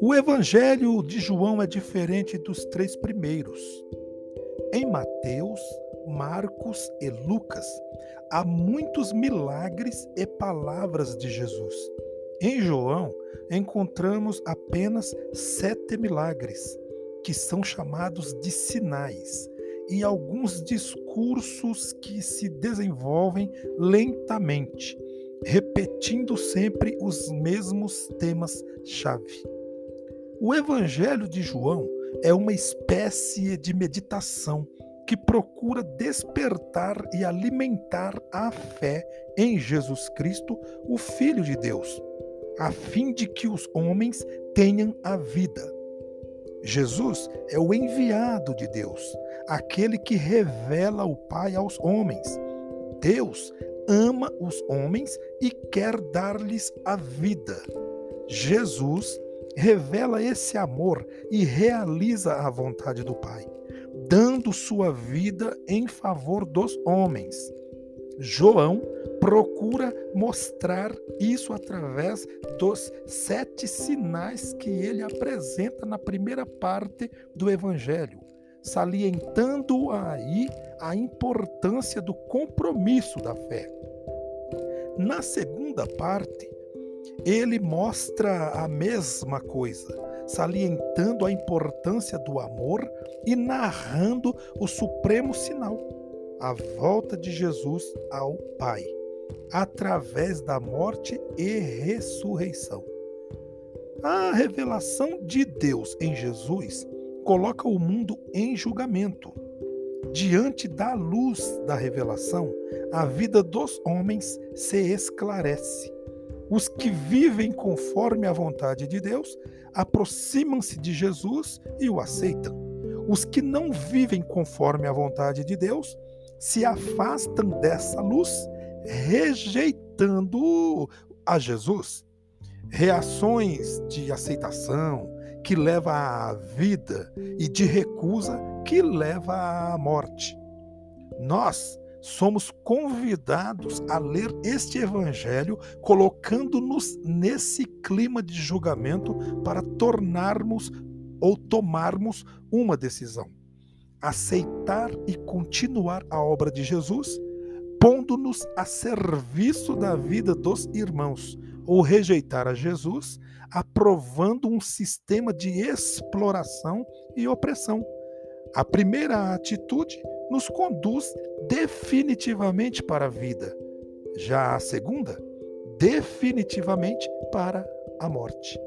O Evangelho de João é diferente dos três primeiros. Em Mateus, Marcos e Lucas, há muitos milagres e palavras de Jesus. Em João, encontramos apenas sete milagres, que são chamados de sinais, e alguns discursos que se desenvolvem lentamente, repetindo sempre os mesmos temas-chave. O Evangelho de João é uma espécie de meditação que procura despertar e alimentar a fé em Jesus Cristo, o Filho de Deus, a fim de que os homens tenham a vida. Jesus é o enviado de Deus, aquele que revela o Pai aos homens. Deus ama os homens e quer dar-lhes a vida. Jesus revela esse amor e realiza a vontade do Pai, dando sua vida em favor dos homens. João procura mostrar isso através dos sete sinais que ele apresenta na primeira parte do Evangelho, salientando aí a importância do compromisso da fé. Na segunda parte, ele mostra a mesma coisa, salientando a importância do amor e narrando o supremo sinal, a volta de Jesus ao Pai, através da morte e ressurreição. A revelação de Deus em Jesus coloca o mundo em julgamento. Diante da luz da revelação, a vida dos homens se esclarece os que vivem conforme a vontade de Deus aproximam-se de Jesus e o aceitam. Os que não vivem conforme a vontade de Deus se afastam dessa luz, rejeitando a Jesus. Reações de aceitação que leva à vida e de recusa que leva à morte. Nós somos convidados a ler este evangelho, colocando-nos nesse clima de julgamento para tornarmos ou tomarmos uma decisão. Aceitar e continuar a obra de Jesus, pondo-nos a serviço da vida dos irmãos, ou rejeitar a Jesus, aprovando um sistema de exploração e opressão. A primeira atitude nos conduz definitivamente para a vida. Já a segunda, definitivamente para a morte.